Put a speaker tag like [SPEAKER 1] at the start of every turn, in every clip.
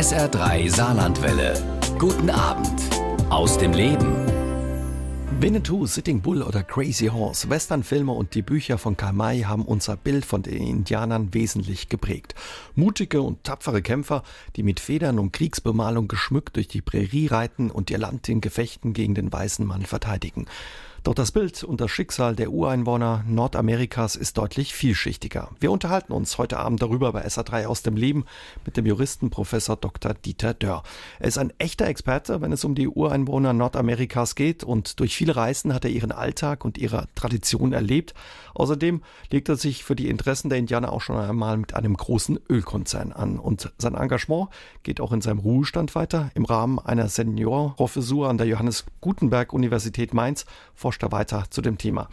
[SPEAKER 1] SR3 Saarlandwelle. Guten Abend aus dem Leben.
[SPEAKER 2] Winnetou, Sitting Bull oder Crazy Horse, Westernfilme und die Bücher von Karl May haben unser Bild von den Indianern wesentlich geprägt. Mutige und tapfere Kämpfer, die mit Federn und Kriegsbemalung geschmückt durch die Prärie reiten und ihr Land in Gefechten gegen den weißen Mann verteidigen. Doch das Bild und das Schicksal der Ureinwohner Nordamerikas ist deutlich vielschichtiger. Wir unterhalten uns heute Abend darüber bei SA3 aus dem Leben mit dem Juristen Professor Dr. Dieter Dörr. Er ist ein echter Experte, wenn es um die Ureinwohner Nordamerikas geht und durch viele Reisen hat er ihren Alltag und ihre Tradition erlebt. Außerdem legt er sich für die Interessen der Indianer auch schon einmal mit einem großen Ölkonzern an und sein Engagement geht auch in seinem Ruhestand weiter. Im Rahmen einer Seniorprofessur an der Johannes Gutenberg Universität Mainz forscht er weiter zu dem Thema.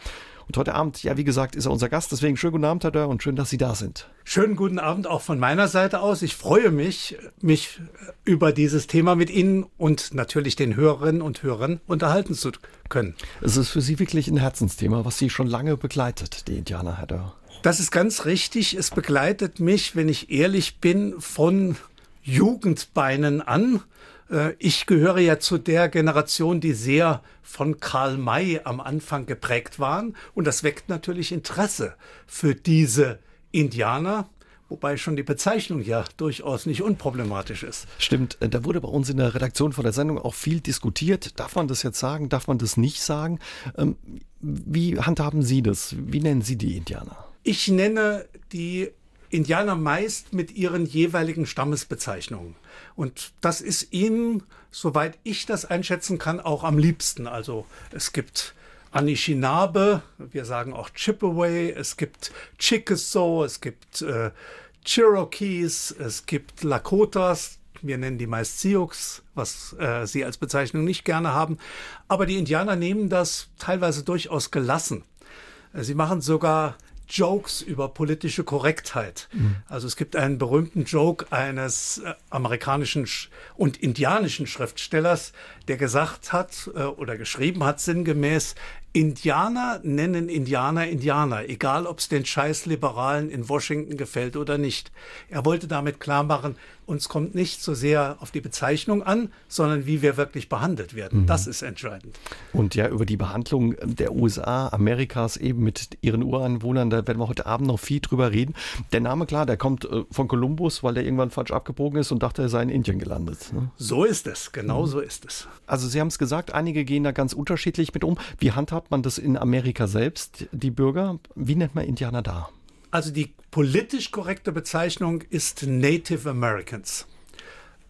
[SPEAKER 2] Und heute Abend, ja, wie gesagt, ist er unser Gast. Deswegen schönen guten Abend, Herr Dörr, und schön, dass Sie da sind.
[SPEAKER 3] Schönen guten Abend auch von meiner Seite aus. Ich freue mich, mich über dieses Thema mit Ihnen und natürlich den Hörerinnen und Hörern unterhalten zu können.
[SPEAKER 2] Es ist für Sie wirklich ein Herzensthema, was Sie schon lange begleitet, die Indianer, Herr Dörr.
[SPEAKER 3] Das ist ganz richtig. Es begleitet mich, wenn ich ehrlich bin, von Jugendbeinen an. Äh, ich gehöre ja zu der Generation, die sehr von Karl May am Anfang geprägt waren. Und das weckt natürlich Interesse für diese Indianer. Wobei schon die Bezeichnung ja durchaus nicht unproblematisch ist.
[SPEAKER 2] Stimmt, äh, da wurde bei uns in der Redaktion von der Sendung auch viel diskutiert. Darf man das jetzt sagen? Darf man das nicht sagen? Ähm, wie handhaben Sie das? Wie nennen Sie die Indianer?
[SPEAKER 3] Ich nenne die Indianer meist mit ihren jeweiligen Stammesbezeichnungen. Und das ist ihnen, soweit ich das einschätzen kann, auch am liebsten. Also es gibt Anishinaabe, wir sagen auch Chippewa, es gibt Chickasaw, es gibt äh, Cherokees, es gibt Lakotas, wir nennen die meist Sioux, was äh, sie als Bezeichnung nicht gerne haben. Aber die Indianer nehmen das teilweise durchaus gelassen. Sie machen sogar Jokes über politische Korrektheit. Mhm. Also es gibt einen berühmten Joke eines äh, amerikanischen und indianischen Schriftstellers, der gesagt hat äh, oder geschrieben hat sinngemäß, Indianer nennen Indianer Indianer, egal ob es den Scheißliberalen in Washington gefällt oder nicht. Er wollte damit klar machen, uns kommt nicht so sehr auf die Bezeichnung an, sondern wie wir wirklich behandelt werden. Mhm. Das ist entscheidend.
[SPEAKER 2] Und ja, über die Behandlung der USA, Amerikas eben mit ihren Ureinwohnern, da werden wir heute Abend noch viel drüber reden. Der Name, klar, der kommt äh, von Kolumbus, weil er irgendwann falsch abgebogen ist und dachte, er sei in Indien gelandet.
[SPEAKER 3] Ne? So ist es, genau mhm. so ist es.
[SPEAKER 2] Also Sie haben es gesagt, einige gehen da ganz unterschiedlich mit um. Wie handhabt man das in Amerika selbst, die Bürger? Wie nennt man Indianer da?
[SPEAKER 3] Also die politisch korrekte Bezeichnung ist Native Americans.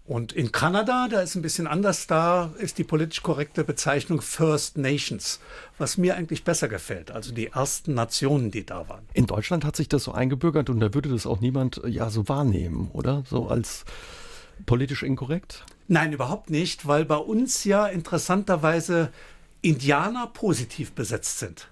[SPEAKER 3] Und in Kanada, da ist ein bisschen anders, da ist die politisch korrekte Bezeichnung First Nations, was mir eigentlich besser gefällt, also die ersten Nationen, die da waren.
[SPEAKER 2] In Deutschland hat sich das so eingebürgert und da würde das auch niemand ja so wahrnehmen, oder? So als politisch inkorrekt?
[SPEAKER 3] Nein, überhaupt nicht, weil bei uns ja interessanterweise Indianer positiv besetzt sind.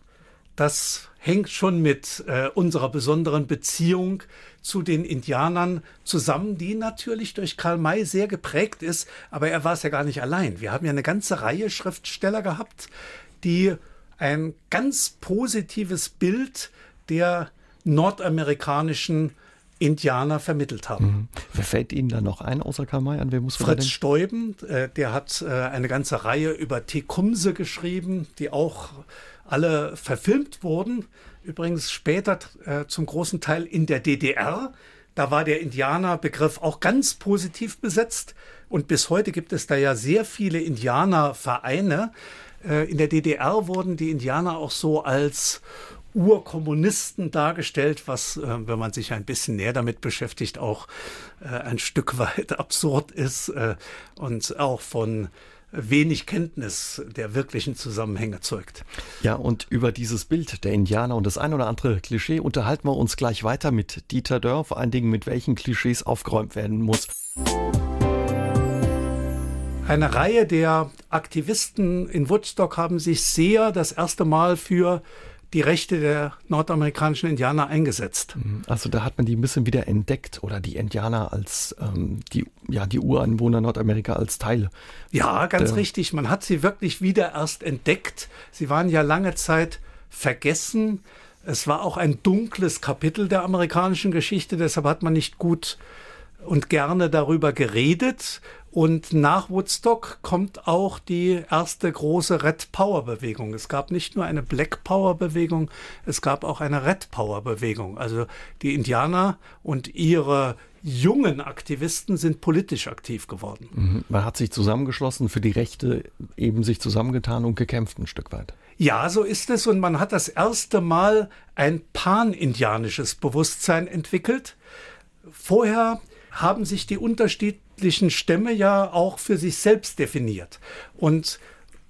[SPEAKER 3] Das hängt schon mit äh, unserer besonderen Beziehung zu den Indianern zusammen, die natürlich durch Karl May sehr geprägt ist, aber er war es ja gar nicht allein. Wir haben ja eine ganze Reihe Schriftsteller gehabt, die ein ganz positives Bild der nordamerikanischen Indianer vermittelt haben. Mhm.
[SPEAKER 2] Wer fällt Ihnen da noch ein außer Karl May an?
[SPEAKER 3] Wer muss Fritz Steuben, äh, der hat äh, eine ganze Reihe über Tecumse geschrieben, die auch alle verfilmt wurden. Übrigens später äh, zum großen Teil in der DDR. Da war der Indianerbegriff auch ganz positiv besetzt. Und bis heute gibt es da ja sehr viele Indianervereine. Äh, in der DDR wurden die Indianer auch so als Urkommunisten dargestellt, was, äh, wenn man sich ein bisschen näher damit beschäftigt, auch äh, ein Stück weit absurd ist äh, und auch von wenig Kenntnis der wirklichen Zusammenhänge zeugt.
[SPEAKER 2] Ja, und über dieses Bild der Indianer und das ein oder andere Klischee unterhalten wir uns gleich weiter mit Dieter Dörr, vor allen Dingen mit welchen Klischees aufgeräumt werden muss.
[SPEAKER 3] Eine Reihe der Aktivisten in Woodstock haben sich sehr das erste Mal für die Rechte der nordamerikanischen Indianer eingesetzt.
[SPEAKER 2] Mhm. Also da hat man die ein bisschen wieder entdeckt oder die Indianer als ähm, die, ja, die Ureinwohner Nordamerika als Teil.
[SPEAKER 3] Ja, ganz richtig. Man hat sie wirklich wieder erst entdeckt. Sie waren ja lange Zeit vergessen. Es war auch ein dunkles Kapitel der amerikanischen Geschichte, deshalb hat man nicht gut und gerne darüber geredet. Und nach Woodstock kommt auch die erste große Red Power Bewegung. Es gab nicht nur eine Black Power Bewegung, es gab auch eine Red Power Bewegung. Also die Indianer und ihre jungen Aktivisten sind politisch aktiv geworden.
[SPEAKER 2] Mhm. Man hat sich zusammengeschlossen, für die Rechte eben sich zusammengetan und gekämpft ein Stück weit.
[SPEAKER 3] Ja, so ist es. Und man hat das erste Mal ein pan-indianisches Bewusstsein entwickelt. Vorher haben sich die unterschiedlichen Stämme ja auch für sich selbst definiert. Und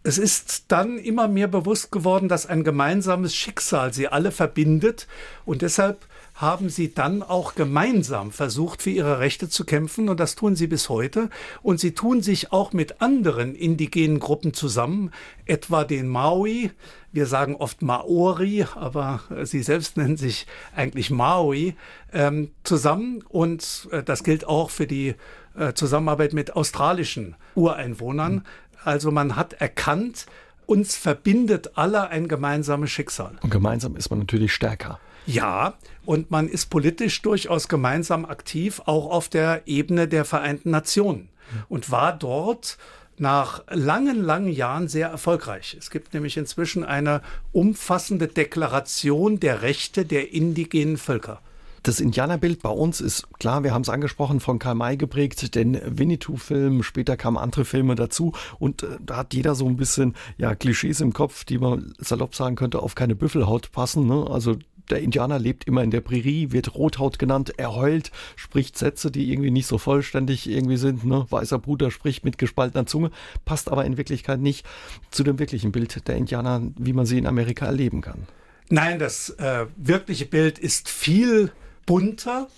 [SPEAKER 3] es ist dann immer mehr bewusst geworden, dass ein gemeinsames Schicksal sie alle verbindet. Und deshalb haben sie dann auch gemeinsam versucht, für ihre Rechte zu kämpfen und das tun sie bis heute. Und sie tun sich auch mit anderen indigenen Gruppen zusammen, etwa den Maui. Wir sagen oft Maori, aber sie selbst nennen sich eigentlich Maui, ähm, zusammen. Und äh, das gilt auch für die äh, Zusammenarbeit mit australischen Ureinwohnern. Also man hat erkannt, uns verbindet alle ein gemeinsames Schicksal.
[SPEAKER 2] Und gemeinsam ist man natürlich stärker.
[SPEAKER 3] Ja, und man ist politisch durchaus gemeinsam aktiv, auch auf der Ebene der Vereinten Nationen. Und war dort nach langen, langen Jahren sehr erfolgreich. Es gibt nämlich inzwischen eine umfassende Deklaration der Rechte der indigenen Völker.
[SPEAKER 2] Das Indianerbild bei uns ist klar, wir haben es angesprochen, von Karl May geprägt, den Winnetou-Film, später kamen andere Filme dazu und äh, da hat jeder so ein bisschen ja Klischees im Kopf, die man salopp sagen könnte, auf keine Büffelhaut passen. Ne? Also der Indianer lebt immer in der Prärie, wird Rothaut genannt, er heult, spricht Sätze, die irgendwie nicht so vollständig irgendwie sind. Ne? Weißer Bruder spricht mit gespaltener Zunge, passt aber in Wirklichkeit nicht zu dem wirklichen Bild der Indianer, wie man sie in Amerika erleben kann.
[SPEAKER 3] Nein, das äh, wirkliche Bild ist viel bunter.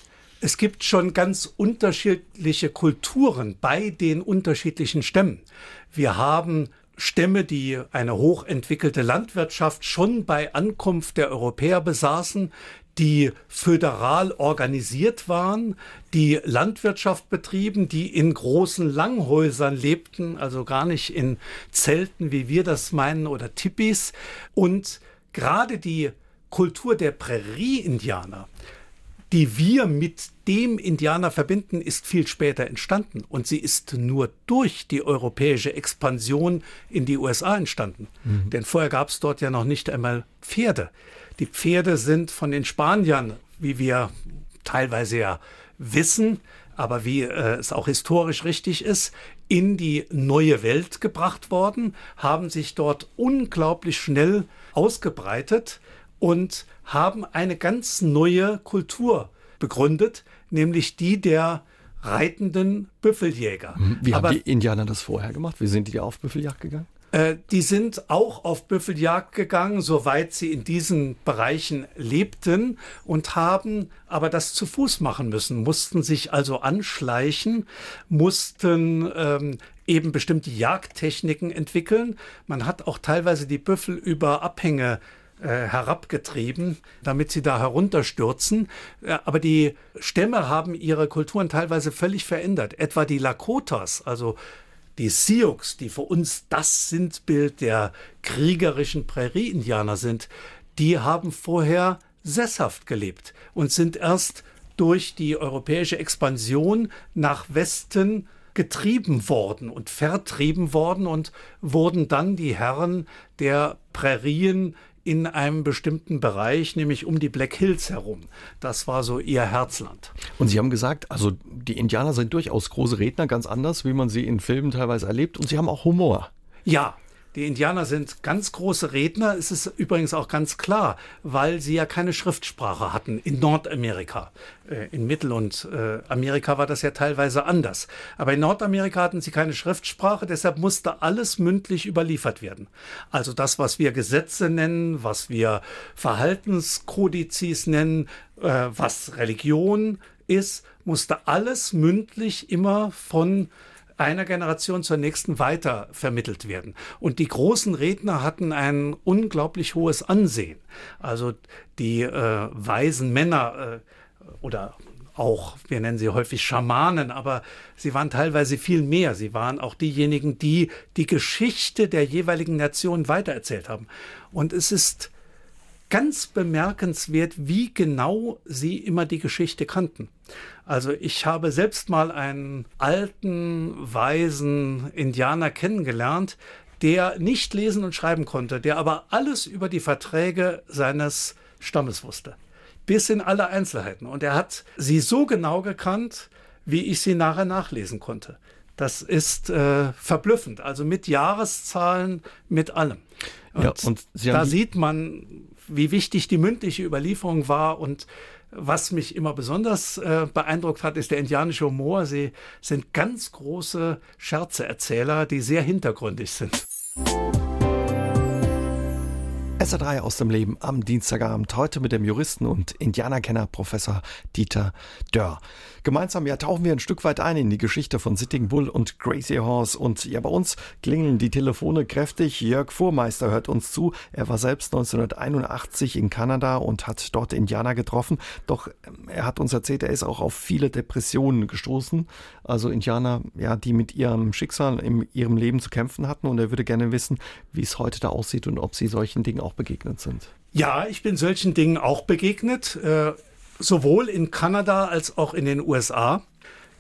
[SPEAKER 3] Es gibt schon ganz unterschiedliche Kulturen bei den unterschiedlichen Stämmen. Wir haben Stämme, die eine hochentwickelte Landwirtschaft schon bei Ankunft der Europäer besaßen, die föderal organisiert waren, die Landwirtschaft betrieben, die in großen Langhäusern lebten, also gar nicht in Zelten, wie wir das meinen, oder Tipis. Und gerade die Kultur der Prärie-Indianer, die wir mit dem Indianer verbinden, ist viel später entstanden. Und sie ist nur durch die europäische Expansion in die USA entstanden. Mhm. Denn vorher gab es dort ja noch nicht einmal Pferde. Die Pferde sind von den Spaniern, wie wir teilweise ja wissen, aber wie äh, es auch historisch richtig ist, in die neue Welt gebracht worden, haben sich dort unglaublich schnell ausgebreitet und haben eine ganz neue Kultur begründet, nämlich die der reitenden Büffeljäger.
[SPEAKER 2] Mhm. Wie Aber, haben die Indianer das vorher gemacht? Wie sind die auf Büffeljagd gegangen?
[SPEAKER 3] Äh, die sind auch auf Büffeljagd gegangen, soweit sie in diesen Bereichen lebten und haben aber das zu Fuß machen müssen, mussten sich also anschleichen, mussten ähm, eben bestimmte Jagdtechniken entwickeln. Man hat auch teilweise die Büffel über Abhänge herabgetrieben, damit sie da herunterstürzen. Äh, aber die Stämme haben ihre Kulturen teilweise völlig verändert. Etwa die Lakotas, also die Sioux, die für uns das Sindbild der kriegerischen Prärie-Indianer sind, die haben vorher sesshaft gelebt und sind erst durch die europäische Expansion nach Westen getrieben worden und vertrieben worden und wurden dann die Herren der Prärien in einem bestimmten Bereich, nämlich um die Black Hills herum. Das war so ihr Herzland.
[SPEAKER 2] Und Sie haben gesagt, also die Indianer sind durchaus große Redner, ganz anders, wie man sie in Filmen teilweise erlebt. Und sie haben auch Humor.
[SPEAKER 3] Ja, die Indianer sind ganz große Redner. Es ist übrigens auch ganz klar, weil sie ja keine Schriftsprache hatten in Nordamerika. Äh, in Mittel- und äh, Amerika war das ja teilweise anders. Aber in Nordamerika hatten sie keine Schriftsprache, deshalb musste alles mündlich überliefert werden. Also das, was wir Gesetze nennen, was wir Verhaltenskodizes nennen, äh, was Religion ist, musste alles mündlich immer von einer Generation zur nächsten weiter vermittelt werden. Und die großen Redner hatten ein unglaublich hohes Ansehen. Also die äh, weisen Männer äh, oder auch, wir nennen sie häufig Schamanen, aber sie waren teilweise viel mehr. Sie waren auch diejenigen, die die Geschichte der jeweiligen Nation weitererzählt haben. Und es ist ganz bemerkenswert, wie genau sie immer die Geschichte kannten. Also ich habe selbst mal einen alten, weisen Indianer kennengelernt, der nicht lesen und schreiben konnte, der aber alles über die Verträge seines Stammes wusste. Bis in alle Einzelheiten. Und er hat sie so genau gekannt, wie ich sie nachher nachlesen konnte. Das ist äh, verblüffend. Also mit Jahreszahlen, mit allem. Und, ja, und da sieht man, wie wichtig die mündliche Überlieferung war und was mich immer besonders äh, beeindruckt hat, ist der indianische Humor. Sie sind ganz große Scherzeerzähler, die sehr hintergründig sind.
[SPEAKER 2] SR3 aus dem Leben am Dienstagabend, heute mit dem Juristen und Indianerkenner Professor Dieter Dörr. Gemeinsam ja tauchen wir ein Stück weit ein in die Geschichte von Sitting Bull und Crazy Horse und ja bei uns klingeln die Telefone kräftig. Jörg Fuhrmeister hört uns zu. Er war selbst 1981 in Kanada und hat dort Indianer getroffen. Doch ähm, er hat uns erzählt, er ist auch auf viele Depressionen gestoßen. Also Indianer, ja, die mit ihrem Schicksal in ihrem Leben zu kämpfen hatten und er würde gerne wissen, wie es heute da aussieht und ob sie solchen Dingen auch begegnet sind.
[SPEAKER 3] Ja, ich bin solchen Dingen auch begegnet. Äh, sowohl in Kanada als auch in den USA.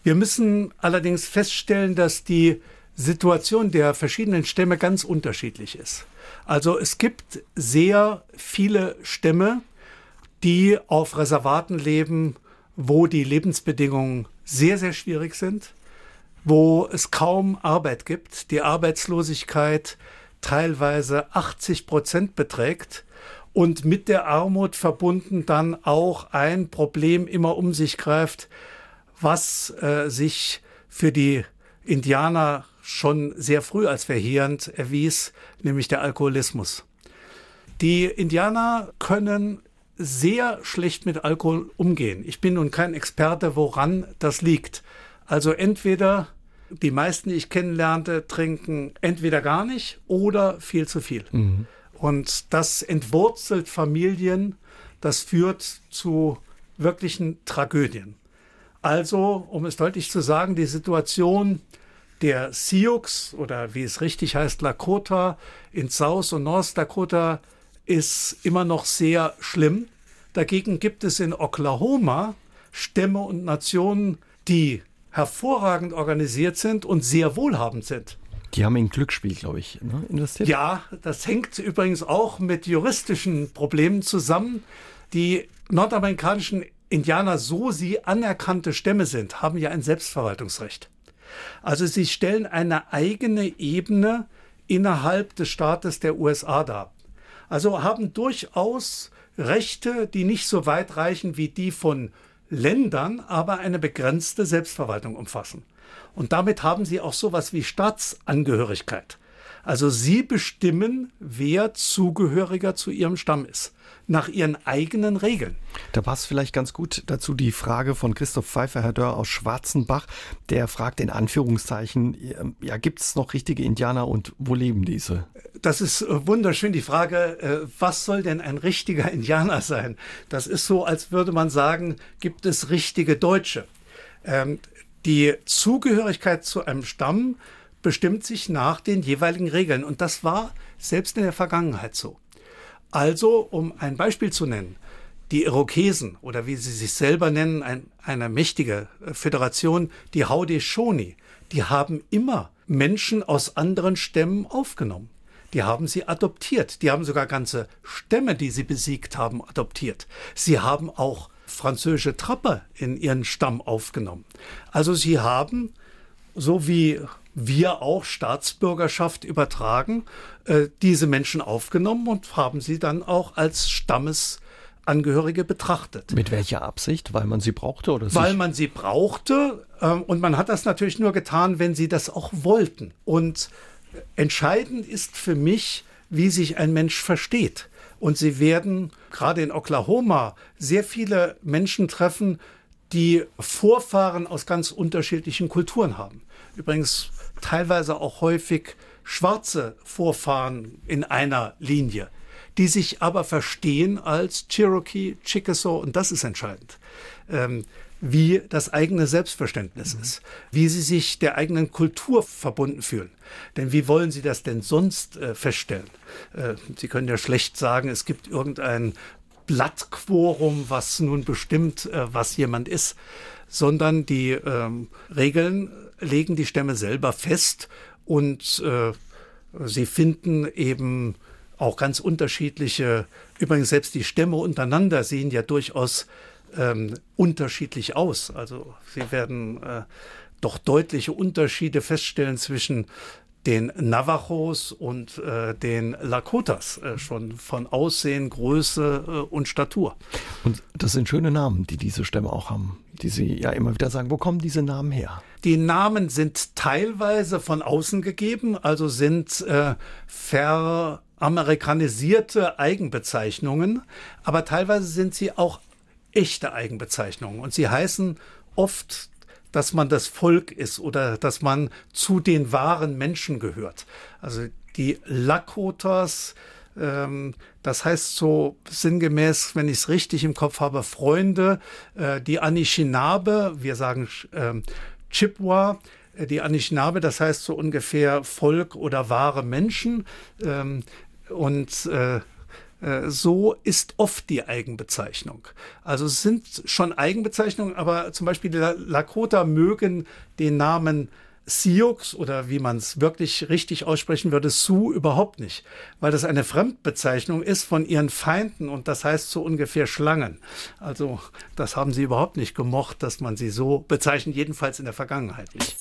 [SPEAKER 3] Wir müssen allerdings feststellen, dass die Situation der verschiedenen Stämme ganz unterschiedlich ist. Also es gibt sehr viele Stämme, die auf Reservaten leben, wo die Lebensbedingungen sehr, sehr schwierig sind, wo es kaum Arbeit gibt, die Arbeitslosigkeit teilweise 80 Prozent beträgt und mit der Armut verbunden dann auch ein Problem immer um sich greift, was äh, sich für die Indianer schon sehr früh als verheerend erwies, nämlich der Alkoholismus. Die Indianer können sehr schlecht mit Alkohol umgehen. Ich bin nun kein Experte, woran das liegt. Also entweder die meisten, die ich kennenlernte, trinken entweder gar nicht oder viel zu viel. Mhm. Und das entwurzelt Familien, das führt zu wirklichen Tragödien. Also, um es deutlich zu sagen, die Situation der Sioux oder wie es richtig heißt, Lakota in South und North Dakota ist immer noch sehr schlimm. Dagegen gibt es in Oklahoma Stämme und Nationen, die hervorragend organisiert sind und sehr wohlhabend sind.
[SPEAKER 2] Die haben in Glücksspiel, glaube ich, ne, investiert.
[SPEAKER 3] Ja, das hängt übrigens auch mit juristischen Problemen zusammen. Die nordamerikanischen Indianer, so sie anerkannte Stämme sind, haben ja ein Selbstverwaltungsrecht. Also sie stellen eine eigene Ebene innerhalb des Staates der USA dar. Also haben durchaus Rechte, die nicht so weit reichen wie die von Ländern, aber eine begrenzte Selbstverwaltung umfassen. Und damit haben sie auch sowas wie Staatsangehörigkeit. Also sie bestimmen, wer Zugehöriger zu ihrem Stamm ist nach ihren eigenen Regeln.
[SPEAKER 2] Da passt vielleicht ganz gut dazu die Frage von Christoph Pfeiffer, Herr Dörr aus Schwarzenbach. Der fragt in Anführungszeichen, ja, gibt es noch richtige Indianer und wo leben diese?
[SPEAKER 3] Das ist äh, wunderschön, die Frage, äh, was soll denn ein richtiger Indianer sein? Das ist so, als würde man sagen, gibt es richtige Deutsche? Ähm, die Zugehörigkeit zu einem Stamm bestimmt sich nach den jeweiligen Regeln. Und das war selbst in der Vergangenheit so. Also, um ein Beispiel zu nennen, die Irokesen oder wie sie sich selber nennen, ein, eine mächtige äh, Föderation, die Haudenosaunee, die haben immer Menschen aus anderen Stämmen aufgenommen. Die haben sie adoptiert. Die haben sogar ganze Stämme, die sie besiegt haben, adoptiert. Sie haben auch französische Trapper in ihren Stamm aufgenommen. Also sie haben, so wie wir auch Staatsbürgerschaft übertragen, äh, diese Menschen aufgenommen und haben sie dann auch als Stammesangehörige betrachtet.
[SPEAKER 2] Mit welcher Absicht? Weil man sie brauchte oder?
[SPEAKER 3] Weil man sie brauchte ähm, und man hat das natürlich nur getan, wenn sie das auch wollten. Und entscheidend ist für mich, wie sich ein Mensch versteht. Und sie werden gerade in Oklahoma sehr viele Menschen treffen, die Vorfahren aus ganz unterschiedlichen Kulturen haben. Übrigens teilweise auch häufig schwarze Vorfahren in einer Linie, die sich aber verstehen als Cherokee, Chickasaw und das ist entscheidend. Ähm, wie das eigene Selbstverständnis mhm. ist, wie sie sich der eigenen Kultur verbunden fühlen. Denn wie wollen sie das denn sonst äh, feststellen? Äh, sie können ja schlecht sagen, es gibt irgendein Blattquorum, was nun bestimmt, äh, was jemand ist, sondern die ähm, Regeln legen die Stämme selber fest und äh, sie finden eben auch ganz unterschiedliche, übrigens selbst die Stämme untereinander sehen ja durchaus ähm, unterschiedlich aus. Also sie werden äh, doch deutliche Unterschiede feststellen zwischen den Navajos und äh, den Lakotas, äh, schon von Aussehen, Größe äh, und Statur.
[SPEAKER 2] Und das sind schöne Namen, die diese Stämme auch haben, die Sie ja immer wieder sagen. Wo kommen diese Namen her?
[SPEAKER 3] Die Namen sind teilweise von außen gegeben, also sind äh, veramerikanisierte Eigenbezeichnungen, aber teilweise sind sie auch echte Eigenbezeichnungen und sie heißen oft dass man das Volk ist oder dass man zu den wahren Menschen gehört. Also die Lakotas, ähm, das heißt so sinngemäß, wenn ich es richtig im Kopf habe, Freunde, äh, die Anishinaabe, wir sagen ähm, äh, die Anishinaabe, das heißt so ungefähr Volk oder wahre Menschen. Ähm, und äh, so ist oft die Eigenbezeichnung. Also es sind schon Eigenbezeichnungen, aber zum Beispiel die Lakota mögen den Namen Sioux oder wie man es wirklich richtig aussprechen würde, Sioux überhaupt nicht, weil das eine Fremdbezeichnung ist von ihren Feinden und das heißt so ungefähr Schlangen. Also das haben sie überhaupt nicht gemocht, dass man sie so bezeichnet, jedenfalls in der Vergangenheit nicht.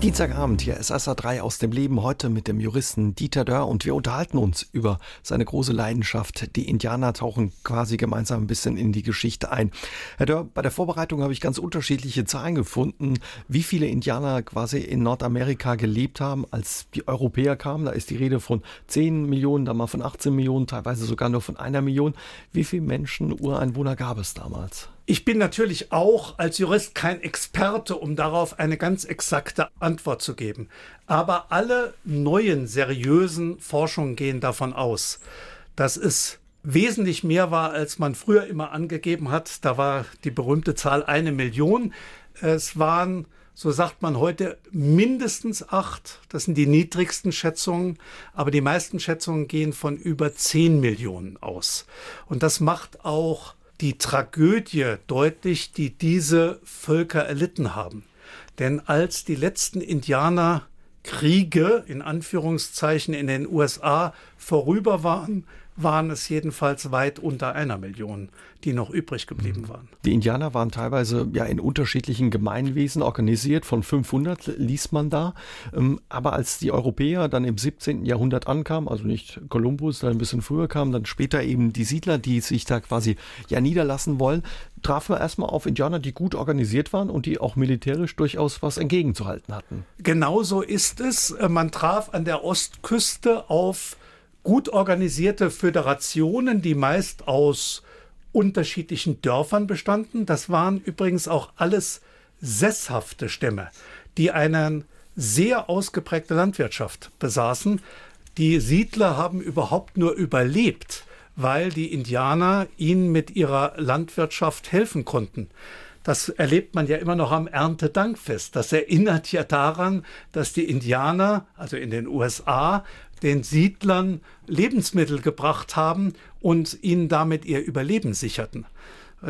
[SPEAKER 2] Dienstagabend hier ist SA 3 aus dem Leben heute mit dem Juristen Dieter Dörr und wir unterhalten uns über seine große Leidenschaft. Die Indianer tauchen quasi gemeinsam ein bisschen in die Geschichte ein. Herr Dörr, bei der Vorbereitung habe ich ganz unterschiedliche Zahlen gefunden, wie viele Indianer quasi in Nordamerika gelebt haben, als die Europäer kamen. Da ist die Rede von 10 Millionen, dann mal von 18 Millionen, teilweise sogar nur von einer Million. Wie viele Menschen, Ureinwohner gab es damals?
[SPEAKER 3] Ich bin natürlich auch als Jurist kein Experte, um darauf eine ganz exakte Antwort zu geben. Aber alle neuen seriösen Forschungen gehen davon aus, dass es wesentlich mehr war, als man früher immer angegeben hat. Da war die berühmte Zahl eine Million. Es waren, so sagt man heute, mindestens acht. Das sind die niedrigsten Schätzungen. Aber die meisten Schätzungen gehen von über zehn Millionen aus. Und das macht auch die Tragödie deutlich, die diese Völker erlitten haben. Denn als die letzten Indianerkriege in Anführungszeichen in den USA vorüber waren, waren es jedenfalls weit unter einer Million, die noch übrig geblieben mhm. waren.
[SPEAKER 2] Die Indianer waren teilweise ja in unterschiedlichen Gemeinwesen organisiert, von 500 liest man da. Ähm, aber als die Europäer dann im 17. Jahrhundert ankamen, also nicht Kolumbus, dann ein bisschen früher kamen, dann später eben die Siedler, die sich da quasi ja niederlassen wollen, trafen wir erstmal auf Indianer, die gut organisiert waren und die auch militärisch durchaus was entgegenzuhalten hatten.
[SPEAKER 3] Genauso ist es. Man traf an der Ostküste auf gut organisierte Föderationen, die meist aus unterschiedlichen Dörfern bestanden. Das waren übrigens auch alles sesshafte Stämme, die eine sehr ausgeprägte Landwirtschaft besaßen. Die Siedler haben überhaupt nur überlebt, weil die Indianer ihnen mit ihrer Landwirtschaft helfen konnten. Das erlebt man ja immer noch am Erntedankfest. Das erinnert ja daran, dass die Indianer, also in den USA, den Siedlern Lebensmittel gebracht haben und ihnen damit ihr Überleben sicherten.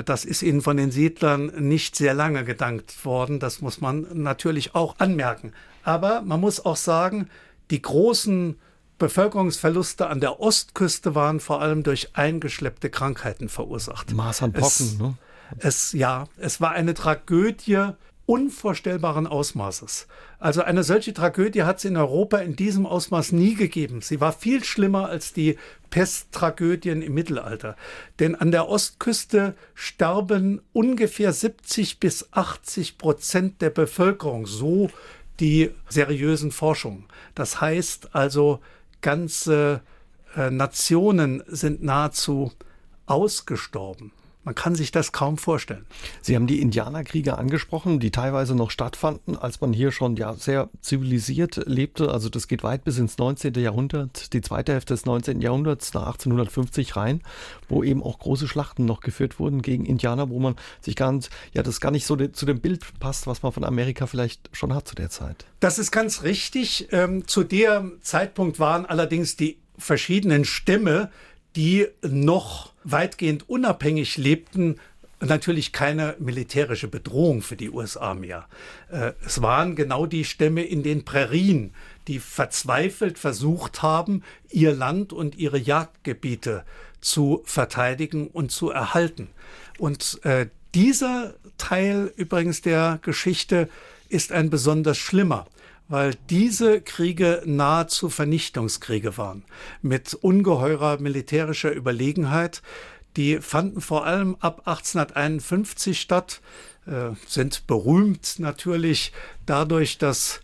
[SPEAKER 3] Das ist ihnen von den Siedlern nicht sehr lange gedankt worden. Das muss man natürlich auch anmerken. Aber man muss auch sagen, die großen Bevölkerungsverluste an der Ostküste waren vor allem durch eingeschleppte Krankheiten verursacht.
[SPEAKER 2] Maß an Pocken, es, ne?
[SPEAKER 3] Es, ja, es war eine Tragödie unvorstellbaren Ausmaßes. Also eine solche Tragödie hat es in Europa in diesem Ausmaß nie gegeben. Sie war viel schlimmer als die Pesttragödien im Mittelalter. Denn an der Ostküste sterben ungefähr 70 bis 80 Prozent der Bevölkerung, so die seriösen Forschungen. Das heißt also, ganze äh, Nationen sind nahezu ausgestorben. Man kann sich das kaum vorstellen.
[SPEAKER 2] Sie haben die Indianerkriege angesprochen, die teilweise noch stattfanden, als man hier schon ja sehr zivilisiert lebte. Also das geht weit bis ins 19. Jahrhundert, die zweite Hälfte des 19. Jahrhunderts nach 1850 rein, wo eben auch große Schlachten noch geführt wurden gegen Indianer, wo man sich gar nicht, ja, das gar nicht so zu dem Bild passt, was man von Amerika vielleicht schon hat zu der Zeit.
[SPEAKER 3] Das ist ganz richtig. Ähm, zu dem Zeitpunkt waren allerdings die verschiedenen Stämme die noch weitgehend unabhängig lebten, natürlich keine militärische Bedrohung für die USA mehr. Äh, es waren genau die Stämme in den Prärien, die verzweifelt versucht haben, ihr Land und ihre Jagdgebiete zu verteidigen und zu erhalten. Und äh, dieser Teil übrigens der Geschichte ist ein besonders schlimmer weil diese Kriege nahezu Vernichtungskriege waren, mit ungeheurer militärischer Überlegenheit. Die fanden vor allem ab 1851 statt, äh, sind berühmt natürlich dadurch, dass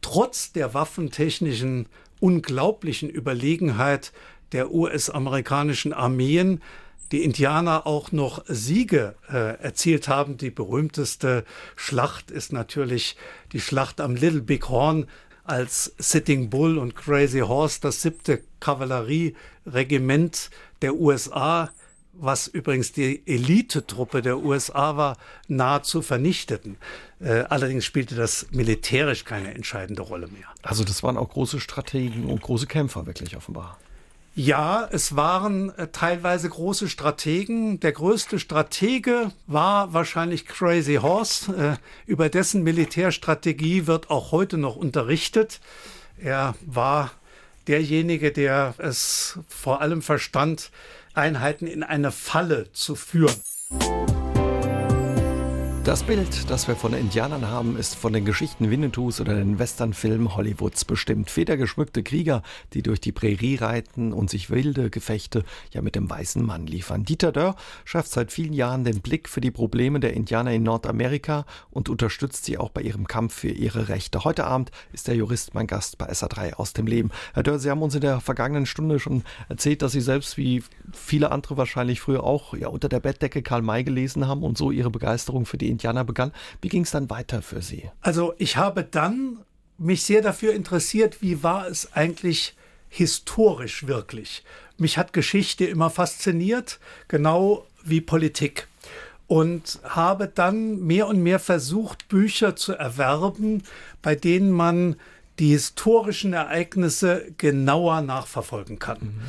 [SPEAKER 3] trotz der waffentechnischen unglaublichen Überlegenheit der US-amerikanischen Armeen die Indianer auch noch Siege äh, erzielt haben. Die berühmteste Schlacht ist natürlich die Schlacht am Little Big Horn, als Sitting Bull und Crazy Horse das siebte Kavallerieregiment der USA, was übrigens die Elitetruppe der USA war, nahezu vernichteten. Äh, allerdings spielte das militärisch keine entscheidende Rolle mehr.
[SPEAKER 2] Also das waren auch große Strategen und große Kämpfer wirklich offenbar.
[SPEAKER 3] Ja, es waren äh, teilweise große Strategen. Der größte Stratege war wahrscheinlich Crazy Horse. Äh, über dessen Militärstrategie wird auch heute noch unterrichtet. Er war derjenige, der es vor allem verstand, Einheiten in eine Falle zu führen.
[SPEAKER 2] Das Bild, das wir von Indianern haben, ist von den Geschichten Winnetous oder den Westernfilmen Hollywoods bestimmt. Federgeschmückte Krieger, die durch die Prärie reiten und sich wilde Gefechte ja mit dem weißen Mann liefern. Dieter Dörr schafft seit vielen Jahren den Blick für die Probleme der Indianer in Nordamerika und unterstützt sie auch bei ihrem Kampf für ihre Rechte. Heute Abend ist der Jurist mein Gast bei SA3 aus dem Leben. Herr Dörr, Sie haben uns in der vergangenen Stunde schon erzählt, dass Sie selbst wie viele andere wahrscheinlich früher auch ja, unter der Bettdecke Karl May gelesen haben und so Ihre Begeisterung für die Indianer begann. Wie ging es dann weiter für Sie?
[SPEAKER 3] Also ich habe dann mich sehr dafür interessiert, wie war es eigentlich historisch wirklich. Mich hat Geschichte immer fasziniert, genau wie Politik. Und habe dann mehr und mehr versucht, Bücher zu erwerben, bei denen man die historischen Ereignisse genauer nachverfolgen kann. Mhm.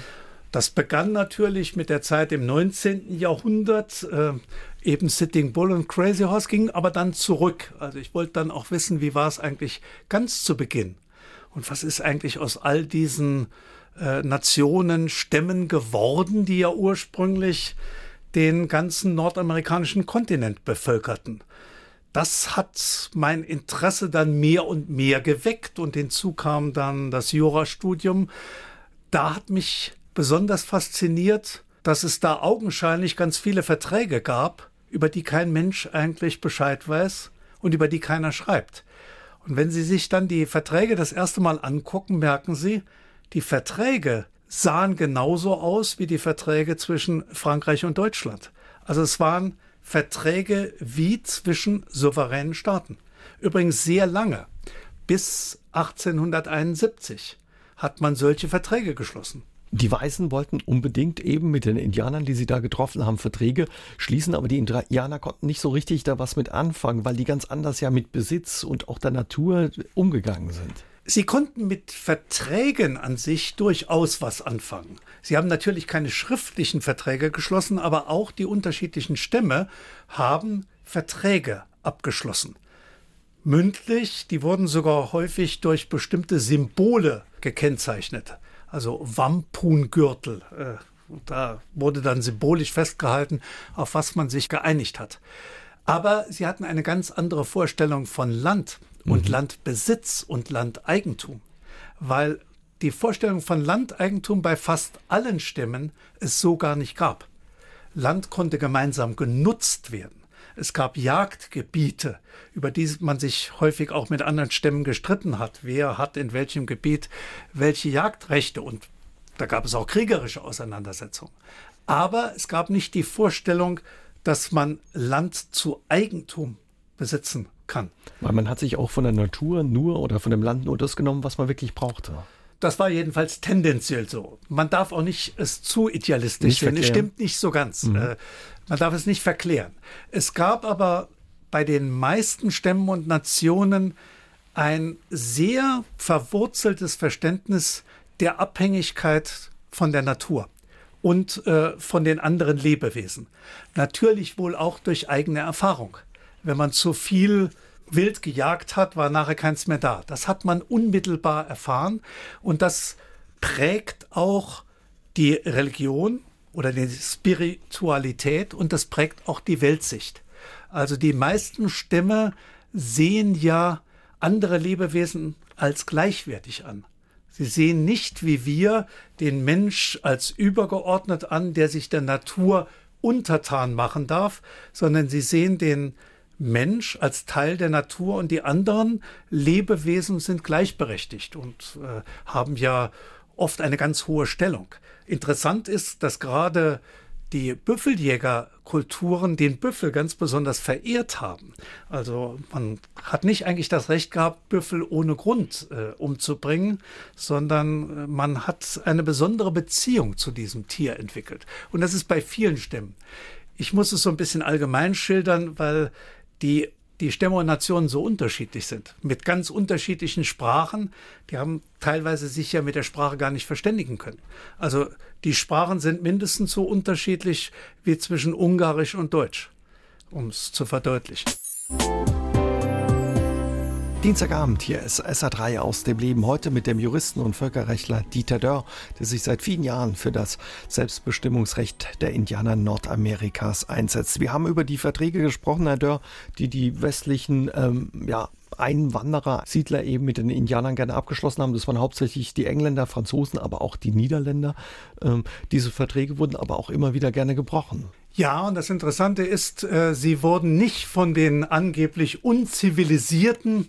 [SPEAKER 3] Das begann natürlich mit der Zeit im 19. Jahrhundert. Eben Sitting Bull und Crazy Horse ging aber dann zurück. Also ich wollte dann auch wissen, wie war es eigentlich ganz zu Beginn? Und was ist eigentlich aus all diesen äh, Nationen, Stämmen geworden, die ja ursprünglich den ganzen nordamerikanischen Kontinent bevölkerten? Das hat mein Interesse dann mehr und mehr geweckt und hinzu kam dann das Jurastudium. Da hat mich besonders fasziniert, dass es da augenscheinlich ganz viele Verträge gab, über die kein Mensch eigentlich Bescheid weiß und über die keiner schreibt. Und wenn Sie sich dann die Verträge das erste Mal angucken, merken Sie, die Verträge sahen genauso aus wie die Verträge zwischen Frankreich und Deutschland. Also es waren Verträge wie zwischen souveränen Staaten. Übrigens sehr lange. Bis 1871 hat man solche Verträge geschlossen.
[SPEAKER 2] Die Weißen wollten unbedingt eben mit den Indianern, die sie da getroffen haben, Verträge schließen, aber die Indianer konnten nicht so richtig da was mit anfangen, weil die ganz anders ja mit Besitz und auch der Natur umgegangen sind.
[SPEAKER 3] Sie konnten mit Verträgen an sich durchaus was anfangen. Sie haben natürlich keine schriftlichen Verträge geschlossen, aber auch die unterschiedlichen Stämme haben Verträge abgeschlossen. Mündlich, die wurden sogar häufig durch bestimmte Symbole gekennzeichnet also Wampungürtel. Äh, da wurde dann symbolisch festgehalten, auf was man sich geeinigt hat. Aber sie hatten eine ganz andere Vorstellung von Land und mhm. Landbesitz und Landeigentum, weil die Vorstellung von Landeigentum bei fast allen Stämmen es so gar nicht gab. Land konnte gemeinsam genutzt werden. Es gab Jagdgebiete, über die man sich häufig auch mit anderen Stämmen gestritten hat. Wer hat in welchem Gebiet welche Jagdrechte? Und da gab es auch kriegerische Auseinandersetzungen. Aber es gab nicht die Vorstellung, dass man Land zu Eigentum besitzen kann.
[SPEAKER 2] Weil man hat sich auch von der Natur nur oder von dem Land nur das genommen, was man wirklich brauchte.
[SPEAKER 3] Das war jedenfalls tendenziell so. Man darf auch nicht es zu idealistisch sehen. Es stimmt nicht so ganz. Mhm. Äh, man darf es nicht verklären. Es gab aber bei den meisten Stämmen und Nationen ein sehr verwurzeltes Verständnis der Abhängigkeit von der Natur und äh, von den anderen Lebewesen. Natürlich wohl auch durch eigene Erfahrung. Wenn man zu viel wild gejagt hat, war nachher keins mehr da. Das hat man unmittelbar erfahren und das prägt auch die Religion oder die Spiritualität und das prägt auch die Weltsicht. Also die meisten Stämme sehen ja andere Lebewesen als gleichwertig an. Sie sehen nicht wie wir den Mensch als übergeordnet an, der sich der Natur untertan machen darf, sondern sie sehen den Mensch als Teil der Natur und die anderen Lebewesen sind gleichberechtigt und äh, haben ja oft eine ganz hohe Stellung. Interessant ist, dass gerade die Büffeljägerkulturen den Büffel ganz besonders verehrt haben. Also man hat nicht eigentlich das Recht gehabt, Büffel ohne Grund äh, umzubringen, sondern äh, man hat eine besondere Beziehung zu diesem Tier entwickelt. Und das ist bei vielen Stämmen. Ich muss es so ein bisschen allgemein schildern, weil die die Stämme und Nationen so unterschiedlich sind, mit ganz unterschiedlichen Sprachen. Die haben teilweise sich ja mit der Sprache gar nicht verständigen können. Also die Sprachen sind mindestens so unterschiedlich wie zwischen Ungarisch und Deutsch, um es zu verdeutlichen.
[SPEAKER 2] Dienstagabend hier ist SA3 aus dem Leben. Heute mit dem Juristen und Völkerrechtler Dieter Dörr, der sich seit vielen Jahren für das Selbstbestimmungsrecht der Indianer Nordamerikas einsetzt. Wir haben über die Verträge gesprochen, Herr Dörr, die die westlichen ähm, ja, Einwanderer, Siedler eben mit den Indianern gerne abgeschlossen haben. Das waren hauptsächlich die Engländer, Franzosen, aber auch die Niederländer. Ähm, diese Verträge wurden aber auch immer wieder gerne gebrochen.
[SPEAKER 3] Ja, und das Interessante ist, äh, sie wurden nicht von den angeblich unzivilisierten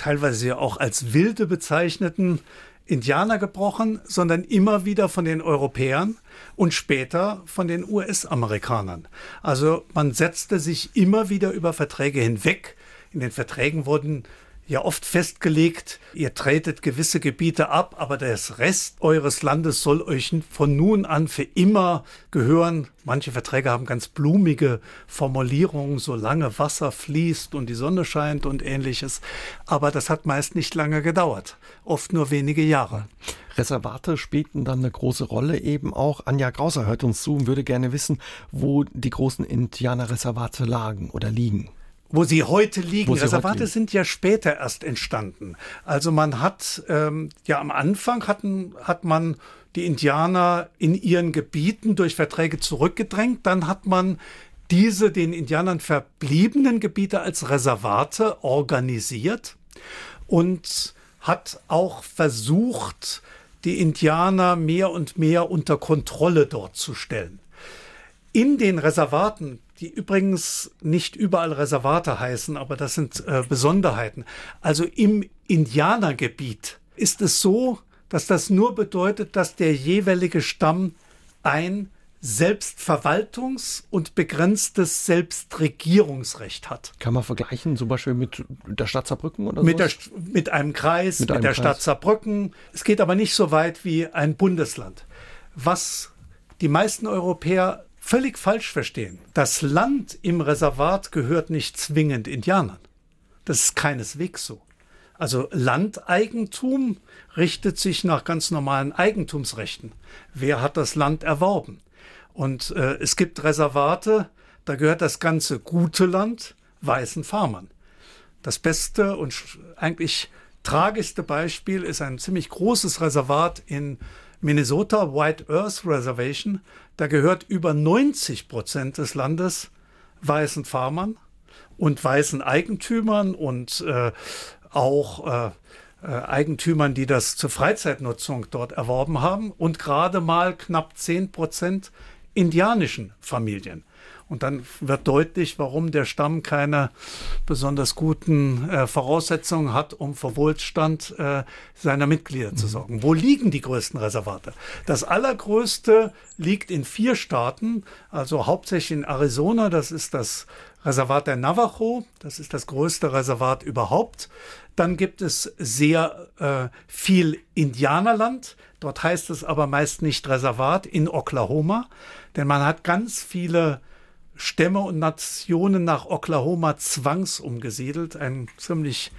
[SPEAKER 3] teilweise auch als Wilde bezeichneten Indianer gebrochen, sondern immer wieder von den Europäern und später von den US-Amerikanern. Also man setzte sich immer wieder über Verträge hinweg. In den Verträgen wurden ja oft festgelegt, ihr tretet gewisse Gebiete ab, aber das Rest eures Landes soll euch von nun an für immer gehören. Manche Verträge haben ganz blumige Formulierungen, solange Wasser fließt und die Sonne scheint und ähnliches. Aber das hat meist nicht lange gedauert, oft nur wenige Jahre.
[SPEAKER 2] Reservate spielten dann eine große Rolle eben auch. Anja Grauser hört uns zu und würde gerne wissen, wo die großen Indianerreservate lagen oder liegen
[SPEAKER 3] wo sie heute liegen. Sie Reservate heute liegen. sind ja später erst entstanden. Also man hat ähm, ja am Anfang hatten hat man die Indianer in ihren Gebieten durch Verträge zurückgedrängt. Dann hat man diese den Indianern verbliebenen Gebiete als Reservate organisiert und hat auch versucht, die Indianer mehr und mehr unter Kontrolle dort zu stellen. In den Reservaten die übrigens nicht überall Reservate heißen, aber das sind äh, Besonderheiten. Also im Indianergebiet ist es so, dass das nur bedeutet, dass der jeweilige Stamm ein Selbstverwaltungs- und begrenztes Selbstregierungsrecht hat.
[SPEAKER 2] Kann man vergleichen, zum Beispiel mit der Stadt Saarbrücken oder
[SPEAKER 3] mit, der, mit einem Kreis, mit, mit einem der Kreis. Stadt Saarbrücken. Es geht aber nicht so weit wie ein Bundesland. Was die meisten Europäer völlig falsch verstehen. Das Land im Reservat gehört nicht zwingend Indianern. Das ist keineswegs so. Also Landeigentum richtet sich nach ganz normalen Eigentumsrechten. Wer hat das Land erworben? Und äh, es gibt Reservate, da gehört das ganze gute Land weißen Farmern. Das beste und eigentlich tragischste Beispiel ist ein ziemlich großes Reservat in Minnesota White Earth Reservation, da gehört über 90 Prozent des Landes weißen Farmern und weißen Eigentümern und äh, auch äh, äh, Eigentümern, die das zur Freizeitnutzung dort erworben haben und gerade mal knapp 10 Prozent indianischen Familien. Und dann wird deutlich, warum der Stamm keine besonders guten äh, Voraussetzungen hat, um für Wohlstand äh, seiner Mitglieder zu mhm. sorgen. Wo liegen die größten Reservate? Das allergrößte liegt in vier Staaten, also hauptsächlich in Arizona. Das ist das Reservat der Navajo. Das ist das größte Reservat überhaupt. Dann gibt es sehr äh, viel Indianerland. Dort heißt es aber meist nicht Reservat in Oklahoma, denn man hat ganz viele Stämme und Nationen nach Oklahoma zwangsumgesiedelt. Ein ziemlich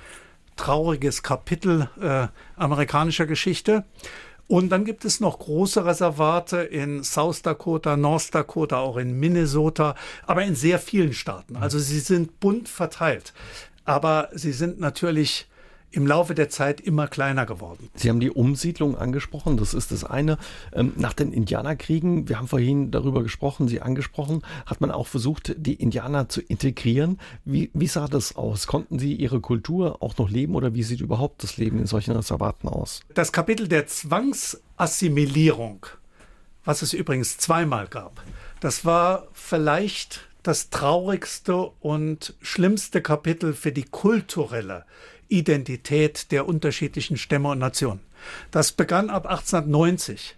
[SPEAKER 3] trauriges Kapitel äh, amerikanischer Geschichte. Und dann gibt es noch große Reservate in South Dakota, North Dakota, auch in Minnesota, aber in sehr vielen Staaten. Also sie sind bunt verteilt. Aber sie sind natürlich im Laufe der Zeit immer kleiner geworden.
[SPEAKER 2] Sie haben die Umsiedlung angesprochen, das ist das eine. Ähm, nach den Indianerkriegen, wir haben vorhin darüber gesprochen, Sie angesprochen, hat man auch versucht, die Indianer zu integrieren. Wie, wie sah das aus? Konnten Sie Ihre Kultur auch noch leben oder wie sieht überhaupt das Leben in solchen Reservaten aus?
[SPEAKER 3] Das Kapitel der Zwangsassimilierung, was es übrigens zweimal gab, das war vielleicht das traurigste und schlimmste Kapitel für die kulturelle Identität der unterschiedlichen Stämme und Nationen. Das begann ab 1890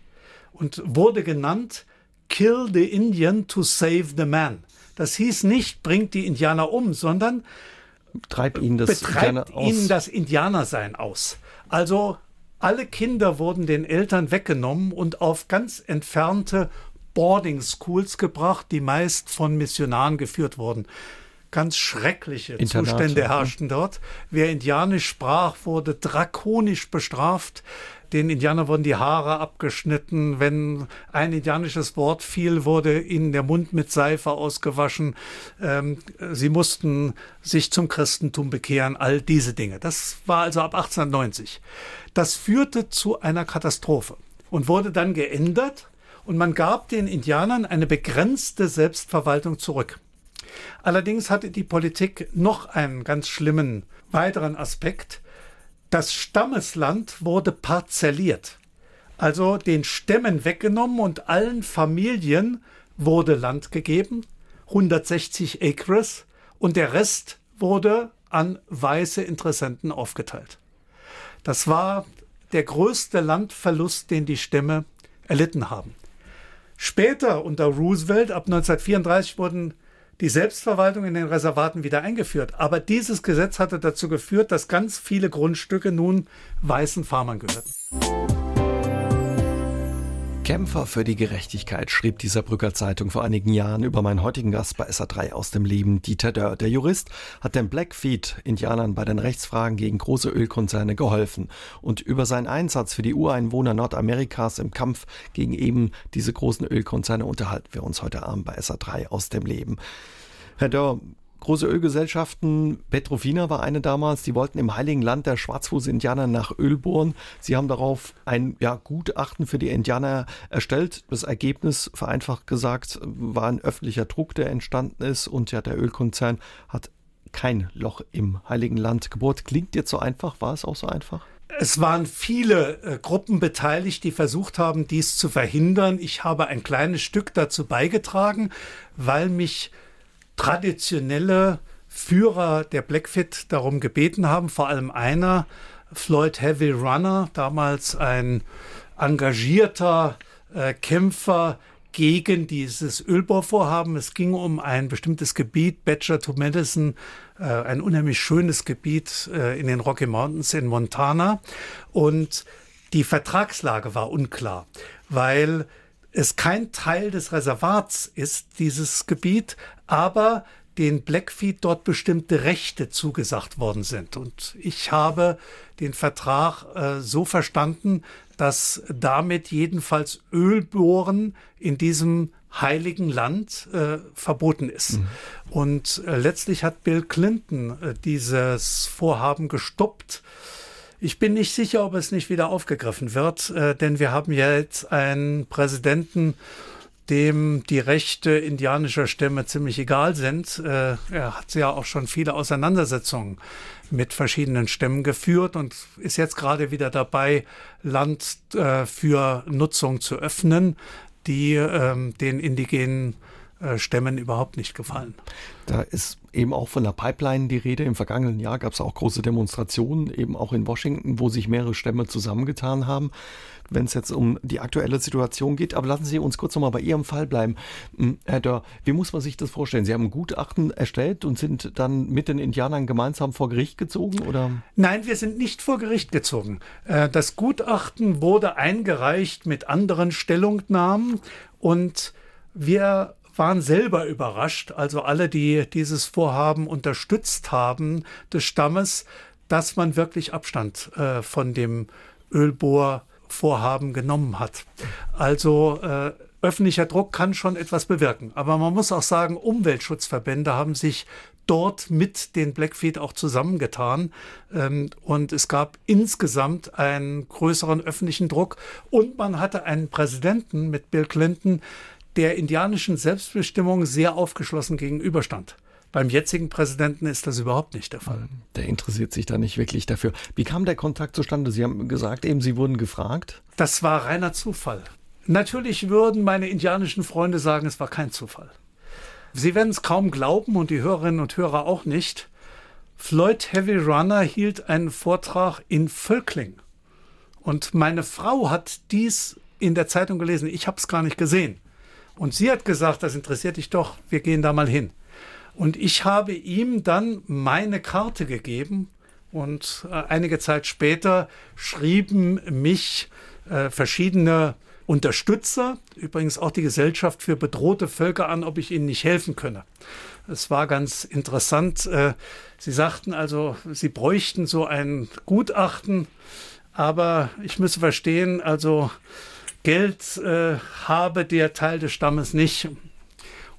[SPEAKER 3] und wurde genannt Kill the Indian to save the man. Das hieß nicht, bringt die Indianer um, sondern
[SPEAKER 2] Treib ihnen das
[SPEAKER 3] betreibt ihnen das Indianersein aus. Also alle Kinder wurden den Eltern weggenommen und auf ganz entfernte Boarding Schools gebracht, die meist von Missionaren geführt wurden ganz schreckliche Internate. Zustände herrschten dort. Wer Indianisch sprach, wurde drakonisch bestraft. Den Indianern wurden die Haare abgeschnitten. Wenn ein indianisches Wort fiel, wurde ihnen der Mund mit Seife ausgewaschen. Ähm, sie mussten sich zum Christentum bekehren. All diese Dinge. Das war also ab 1890. Das führte zu einer Katastrophe und wurde dann geändert. Und man gab den Indianern eine begrenzte Selbstverwaltung zurück. Allerdings hatte die Politik noch einen ganz schlimmen weiteren Aspekt. Das Stammesland wurde parzelliert, also den Stämmen weggenommen und allen Familien wurde Land gegeben, 160 Acres, und der Rest wurde an weiße Interessenten aufgeteilt. Das war der größte Landverlust, den die Stämme erlitten haben. Später unter Roosevelt, ab 1934, wurden die Selbstverwaltung in den Reservaten wieder eingeführt. Aber dieses Gesetz hatte dazu geführt, dass ganz viele Grundstücke nun weißen Farmern gehörten.
[SPEAKER 2] Kämpfer für die Gerechtigkeit, schrieb die Saarbrücker Zeitung vor einigen Jahren über meinen heutigen Gast bei SA3 aus dem Leben, Dieter Dörr. Der Jurist hat den Blackfeet-Indianern bei den Rechtsfragen gegen große Ölkonzerne geholfen. Und über seinen Einsatz für die Ureinwohner Nordamerikas im Kampf gegen eben diese großen Ölkonzerne unterhalten wir uns heute Abend bei SA3 aus dem Leben. Herr Dörr, große Ölgesellschaften. Petrofina war eine damals, die wollten im Heiligen Land der Schwarzfuß-Indianer nach Öl bohren. Sie haben darauf ein ja, Gutachten für die Indianer erstellt. Das Ergebnis, vereinfacht gesagt, war ein öffentlicher Druck, der entstanden ist. Und ja, der Ölkonzern hat kein Loch im Heiligen Land gebohrt. Klingt jetzt so einfach, war es auch so einfach?
[SPEAKER 3] Es waren viele äh, Gruppen beteiligt, die versucht haben, dies zu verhindern. Ich habe ein kleines Stück dazu beigetragen, weil mich traditionelle Führer der Blackfit darum gebeten haben, vor allem einer, Floyd Heavy Runner, damals ein engagierter äh, Kämpfer gegen dieses Ölbohrvorhaben. Es ging um ein bestimmtes Gebiet, Badger to Madison, äh, ein unheimlich schönes Gebiet äh, in den Rocky Mountains in Montana. Und die Vertragslage war unklar, weil es kein Teil des Reservats ist, dieses Gebiet, aber den Blackfeet dort bestimmte Rechte zugesagt worden sind. Und ich habe den Vertrag äh, so verstanden, dass damit jedenfalls Ölbohren in diesem heiligen Land äh, verboten ist. Mhm. Und äh, letztlich hat Bill Clinton äh, dieses Vorhaben gestoppt. Ich bin nicht sicher, ob es nicht wieder aufgegriffen wird, äh, denn wir haben jetzt einen Präsidenten, dem die Rechte indianischer Stämme ziemlich egal sind. Äh, er hat ja auch schon viele Auseinandersetzungen mit verschiedenen Stämmen geführt und ist jetzt gerade wieder dabei, Land äh, für Nutzung zu öffnen, die ähm, den indigenen Stämmen überhaupt nicht gefallen.
[SPEAKER 2] Da ist eben auch von der Pipeline die Rede. Im vergangenen Jahr gab es auch große Demonstrationen, eben auch in Washington, wo sich mehrere Stämme zusammengetan haben wenn es jetzt um die aktuelle Situation geht. Aber lassen Sie uns kurz nochmal bei Ihrem Fall bleiben. Hm, Herr Dörr, wie muss man sich das vorstellen? Sie haben ein Gutachten erstellt und sind dann mit den Indianern gemeinsam vor Gericht gezogen? Oder?
[SPEAKER 3] Nein, wir sind nicht vor Gericht gezogen. Äh, das Gutachten wurde eingereicht mit anderen Stellungnahmen und wir waren selber überrascht, also alle, die dieses Vorhaben unterstützt haben des Stammes, dass man wirklich Abstand äh, von dem Ölbohr Vorhaben genommen hat. Also äh, öffentlicher Druck kann schon etwas bewirken. Aber man muss auch sagen, Umweltschutzverbände haben sich dort mit den Blackfeet auch zusammengetan. Ähm, und es gab insgesamt einen größeren öffentlichen Druck. Und man hatte einen Präsidenten mit Bill Clinton, der indianischen Selbstbestimmung sehr aufgeschlossen gegenüberstand. Beim jetzigen Präsidenten ist das überhaupt nicht der Fall.
[SPEAKER 2] Der interessiert sich da nicht wirklich dafür. Wie kam der Kontakt zustande? Sie haben gesagt, eben Sie wurden gefragt.
[SPEAKER 3] Das war reiner Zufall. Natürlich würden meine indianischen Freunde sagen, es war kein Zufall. Sie werden es kaum glauben und die Hörerinnen und Hörer auch nicht. Floyd Heavy Runner hielt einen Vortrag in Völkling. Und meine Frau hat dies in der Zeitung gelesen. Ich habe es gar nicht gesehen. Und sie hat gesagt, das interessiert dich doch, wir gehen da mal hin. Und ich habe ihm dann meine Karte gegeben und äh, einige Zeit später schrieben mich äh, verschiedene Unterstützer, übrigens auch die Gesellschaft für bedrohte Völker an, ob ich ihnen nicht helfen könne. Es war ganz interessant. Äh, sie sagten also, sie bräuchten so ein Gutachten, aber ich müsse verstehen, also Geld äh, habe der Teil des Stammes nicht.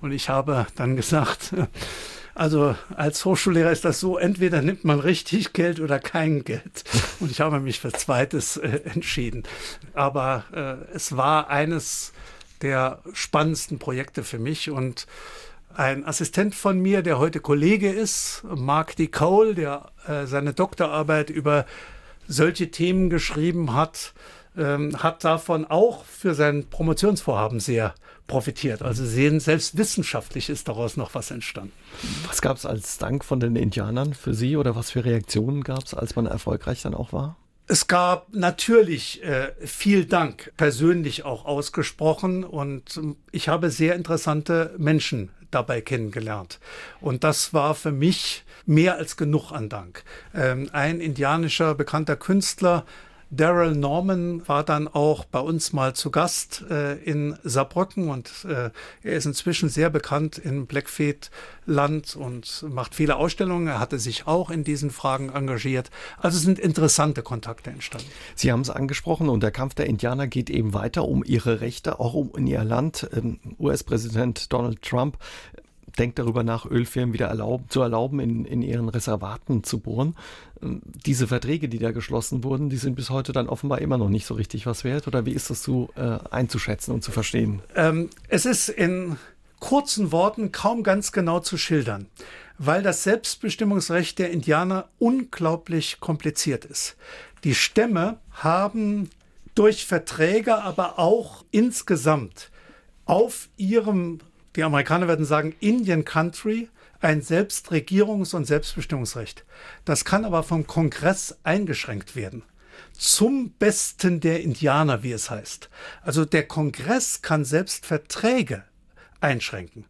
[SPEAKER 3] Und ich habe dann gesagt, also als Hochschullehrer ist das so, entweder nimmt man richtig Geld oder kein Geld. Und ich habe mich für zweites äh, entschieden. Aber äh, es war eines der spannendsten Projekte für mich und ein Assistent von mir, der heute Kollege ist, Mark D. Cole, der äh, seine Doktorarbeit über solche Themen geschrieben hat, ähm, hat davon auch für sein Promotionsvorhaben sehr profitiert. Also sehen, selbst wissenschaftlich ist daraus noch was entstanden.
[SPEAKER 2] Was gab es als Dank von den Indianern für Sie oder was für Reaktionen gab es, als man erfolgreich dann auch war?
[SPEAKER 3] Es gab natürlich äh, viel Dank, persönlich auch ausgesprochen und ich habe sehr interessante Menschen dabei kennengelernt. Und das war für mich mehr als genug an Dank. Ähm, ein indianischer bekannter Künstler Daryl Norman war dann auch bei uns mal zu Gast äh, in Saarbrücken und äh, er ist inzwischen sehr bekannt im Blackfeet-Land und macht viele Ausstellungen. Er hatte sich auch in diesen Fragen engagiert. Also sind interessante Kontakte entstanden.
[SPEAKER 2] Sie haben es angesprochen und der Kampf der Indianer geht eben weiter um ihre Rechte, auch um in ihr Land. Ähm, US-Präsident Donald Trump denkt darüber nach, Ölfirmen wieder erlauben, zu erlauben, in, in ihren Reservaten zu bohren. Ähm, diese Verträge, die da geschlossen wurden, die sind bis heute dann offenbar immer noch nicht so richtig was wert. Oder wie ist das zu äh, einzuschätzen und zu verstehen?
[SPEAKER 3] Ähm, es ist in kurzen Worten kaum ganz genau zu schildern, weil das Selbstbestimmungsrecht der Indianer unglaublich kompliziert ist. Die Stämme haben durch Verträge, aber auch insgesamt auf ihrem die Amerikaner werden sagen Indian Country, ein Selbstregierungs- und Selbstbestimmungsrecht. Das kann aber vom Kongress eingeschränkt werden. Zum Besten der Indianer, wie es heißt. Also der Kongress kann selbst Verträge einschränken.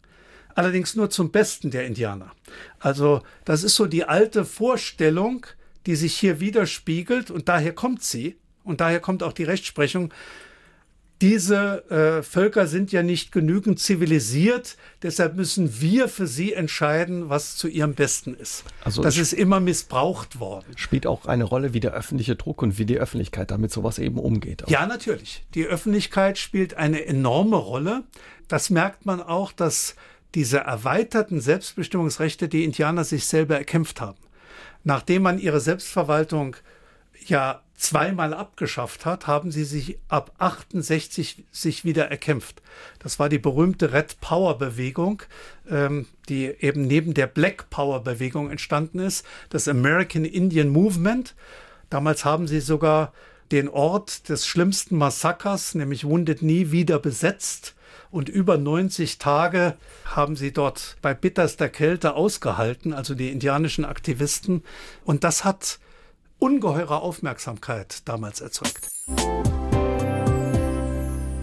[SPEAKER 3] Allerdings nur zum Besten der Indianer. Also das ist so die alte Vorstellung, die sich hier widerspiegelt und daher kommt sie und daher kommt auch die Rechtsprechung diese äh, Völker sind ja nicht genügend zivilisiert, deshalb müssen wir für sie entscheiden, was zu ihrem Besten ist. Also das ist immer missbraucht worden.
[SPEAKER 2] Spielt auch eine Rolle, wie der öffentliche Druck und wie die Öffentlichkeit damit sowas eben umgeht.
[SPEAKER 3] Auch. Ja, natürlich. Die Öffentlichkeit spielt eine enorme Rolle. Das merkt man auch, dass diese erweiterten Selbstbestimmungsrechte die Indianer sich selber erkämpft haben. Nachdem man ihre Selbstverwaltung ja zweimal abgeschafft hat, haben sie sich ab 68 sich wieder erkämpft. Das war die berühmte Red Power Bewegung, ähm, die eben neben der Black Power Bewegung entstanden ist, das American Indian Movement. Damals haben sie sogar den Ort des schlimmsten Massakers, nämlich Wounded Knee, wieder besetzt. und über 90 Tage haben sie dort bei bitterster Kälte ausgehalten, also die indianischen Aktivisten. Und das hat ungeheure Aufmerksamkeit damals erzeugt.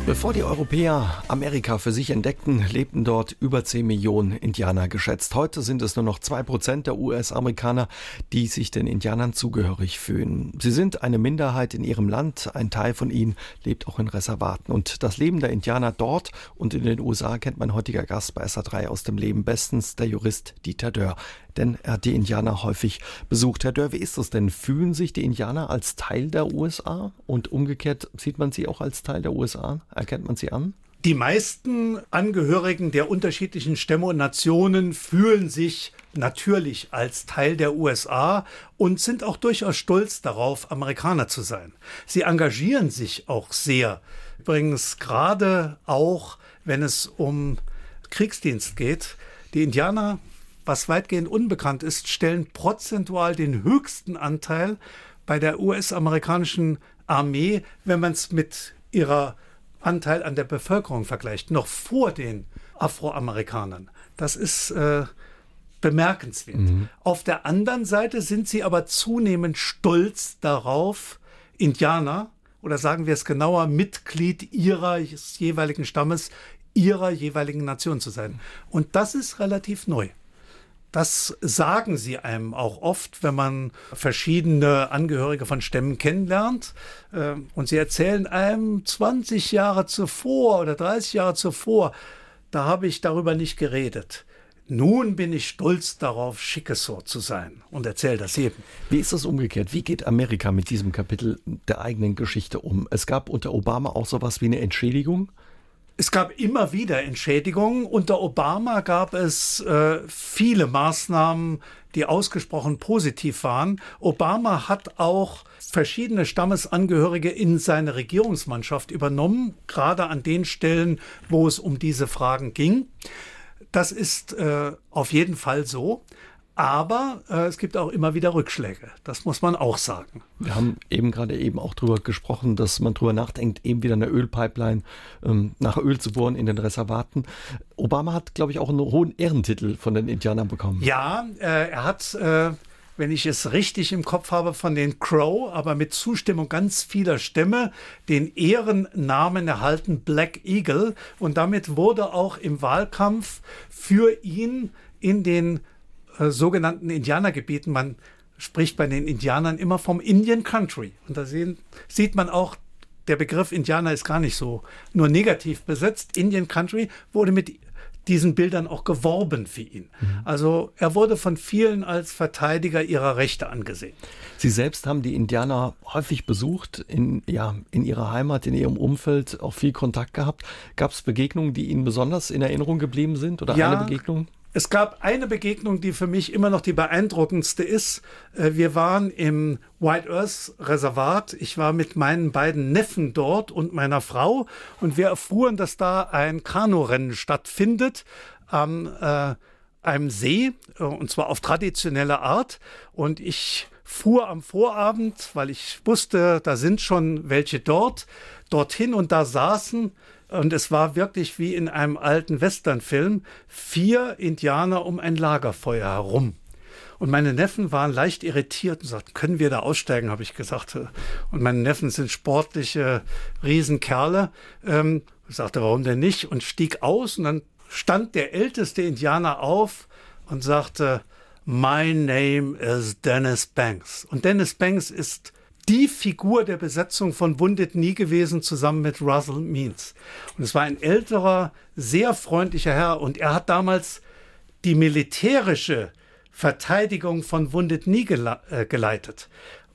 [SPEAKER 2] Bevor die Europäer Amerika für sich entdeckten, lebten dort über 10 Millionen Indianer geschätzt. Heute sind es nur noch zwei Prozent der US-Amerikaner, die sich den Indianern zugehörig fühlen. Sie sind eine Minderheit in ihrem Land, ein Teil von ihnen lebt auch in Reservaten. Und das Leben der Indianer dort und in den USA kennt mein heutiger Gast bei SA3 aus dem Leben bestens, der Jurist Dieter Dörr denn er hat die Indianer häufig besucht. Herr Dörr, wie ist das denn? Fühlen sich die Indianer als Teil der USA und umgekehrt sieht man sie auch als Teil der USA? Erkennt man sie an?
[SPEAKER 3] Die meisten Angehörigen der unterschiedlichen Stämme und Nationen fühlen sich natürlich als Teil der USA und sind auch durchaus stolz darauf, Amerikaner zu sein. Sie engagieren sich auch sehr. Übrigens gerade auch, wenn es um Kriegsdienst geht. Die Indianer was weitgehend unbekannt ist, stellen prozentual den höchsten Anteil bei der US-amerikanischen Armee, wenn man es mit ihrer Anteil an der Bevölkerung vergleicht, noch vor den Afroamerikanern. Das ist äh, bemerkenswert. Mhm. Auf der anderen Seite sind sie aber zunehmend stolz darauf, Indianer oder sagen wir es genauer, Mitglied ihres jeweiligen Stammes, ihrer jeweiligen Nation zu sein. Und das ist relativ neu. Das sagen sie einem auch oft, wenn man verschiedene Angehörige von Stämmen kennenlernt. Ähm, und sie erzählen einem 20 Jahre zuvor oder 30 Jahre zuvor, da habe ich darüber nicht geredet. Nun bin ich stolz darauf, Chickasaw zu sein und erzähle das jedem.
[SPEAKER 2] Wie ist das umgekehrt? Wie geht Amerika mit diesem Kapitel der eigenen Geschichte um? Es gab unter Obama auch sowas wie eine Entschädigung.
[SPEAKER 3] Es gab immer wieder Entschädigungen. Unter Obama gab es äh, viele Maßnahmen, die ausgesprochen positiv waren. Obama hat auch verschiedene Stammesangehörige in seine Regierungsmannschaft übernommen, gerade an den Stellen, wo es um diese Fragen ging. Das ist äh, auf jeden Fall so. Aber äh, es gibt auch immer wieder Rückschläge. Das muss man auch sagen.
[SPEAKER 2] Wir haben eben gerade eben auch darüber gesprochen, dass man darüber nachdenkt, eben wieder eine Ölpipeline ähm, nach Öl zu bohren in den Reservaten. Obama hat, glaube ich, auch einen hohen Ehrentitel von den Indianern bekommen.
[SPEAKER 3] Ja, äh, er hat, äh, wenn ich es richtig im Kopf habe, von den Crow, aber mit Zustimmung ganz vieler Stämme, den Ehrennamen erhalten Black Eagle. Und damit wurde auch im Wahlkampf für ihn in den äh, sogenannten Indianergebieten. Man spricht bei den Indianern immer vom Indian Country. Und da sehen, sieht man auch, der Begriff Indianer ist gar nicht so nur negativ besetzt. Indian Country wurde mit diesen Bildern auch geworben für ihn. Mhm. Also er wurde von vielen als Verteidiger ihrer Rechte angesehen.
[SPEAKER 2] Sie selbst haben die Indianer häufig besucht, in, ja, in ihrer Heimat, in ihrem Umfeld, auch viel Kontakt gehabt. Gab es Begegnungen, die Ihnen besonders in Erinnerung geblieben sind oder ja, eine Begegnung?
[SPEAKER 3] Es gab eine Begegnung, die für mich immer noch die beeindruckendste ist. Äh, wir waren im White Earth Reservat. Ich war mit meinen beiden Neffen dort und meiner Frau und wir erfuhren, dass da ein Kanurennen stattfindet am äh, einem See äh, und zwar auf traditionelle Art. Und ich fuhr am Vorabend, weil ich wusste, da sind schon welche dort, dorthin und da saßen und es war wirklich wie in einem alten Westernfilm, vier Indianer um ein Lagerfeuer herum. Und meine Neffen waren leicht irritiert und sagten, können wir da aussteigen, habe ich gesagt. Und meine Neffen sind sportliche Riesenkerle. Ähm, ich sagte, warum denn nicht? Und stieg aus und dann stand der älteste Indianer auf und sagte, My name is Dennis Banks. Und Dennis Banks ist die Figur der Besetzung von Wounded Knee gewesen, zusammen mit Russell Means. Und es war ein älterer, sehr freundlicher Herr und er hat damals die militärische Verteidigung von Wounded Knee äh, geleitet.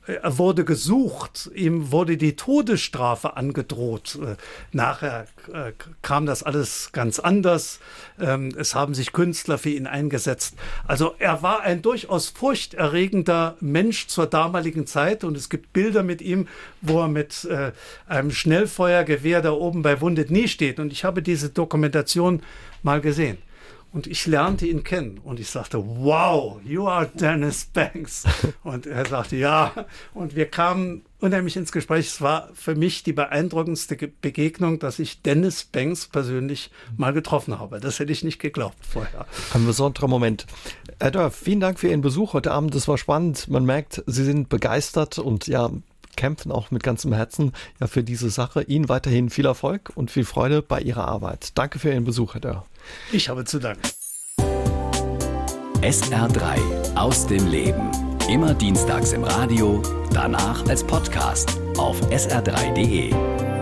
[SPEAKER 3] Er wurde gesucht, ihm wurde die Todesstrafe angedroht. Äh, nachher äh, kam das alles ganz anders. Ähm, es haben sich Künstler für ihn eingesetzt. Also er war ein durchaus furchterregender Mensch zur damaligen Zeit und es gibt Bilder mit ihm, wo er mit äh, einem Schnellfeuergewehr da oben bei Wundet nie steht. Und ich habe diese Dokumentation mal gesehen. Und ich lernte ihn kennen und ich sagte, wow, you are Dennis Banks. Und er sagte, ja. Und wir kamen unheimlich ins Gespräch. Es war für mich die beeindruckendste Begegnung, dass ich Dennis Banks persönlich mal getroffen habe. Das hätte ich nicht geglaubt vorher.
[SPEAKER 2] Ein besonderer Moment. Herr Dörr, vielen Dank für Ihren Besuch heute Abend. Das war spannend. Man merkt, Sie sind begeistert und ja, kämpfen auch mit ganzem Herzen ja für diese Sache. Ihnen weiterhin viel Erfolg und viel Freude bei Ihrer Arbeit. Danke für Ihren Besuch, Herr Dörr.
[SPEAKER 3] Ich habe zu danken.
[SPEAKER 1] SR3 aus dem Leben. Immer dienstags im Radio, danach als Podcast auf sr3.de.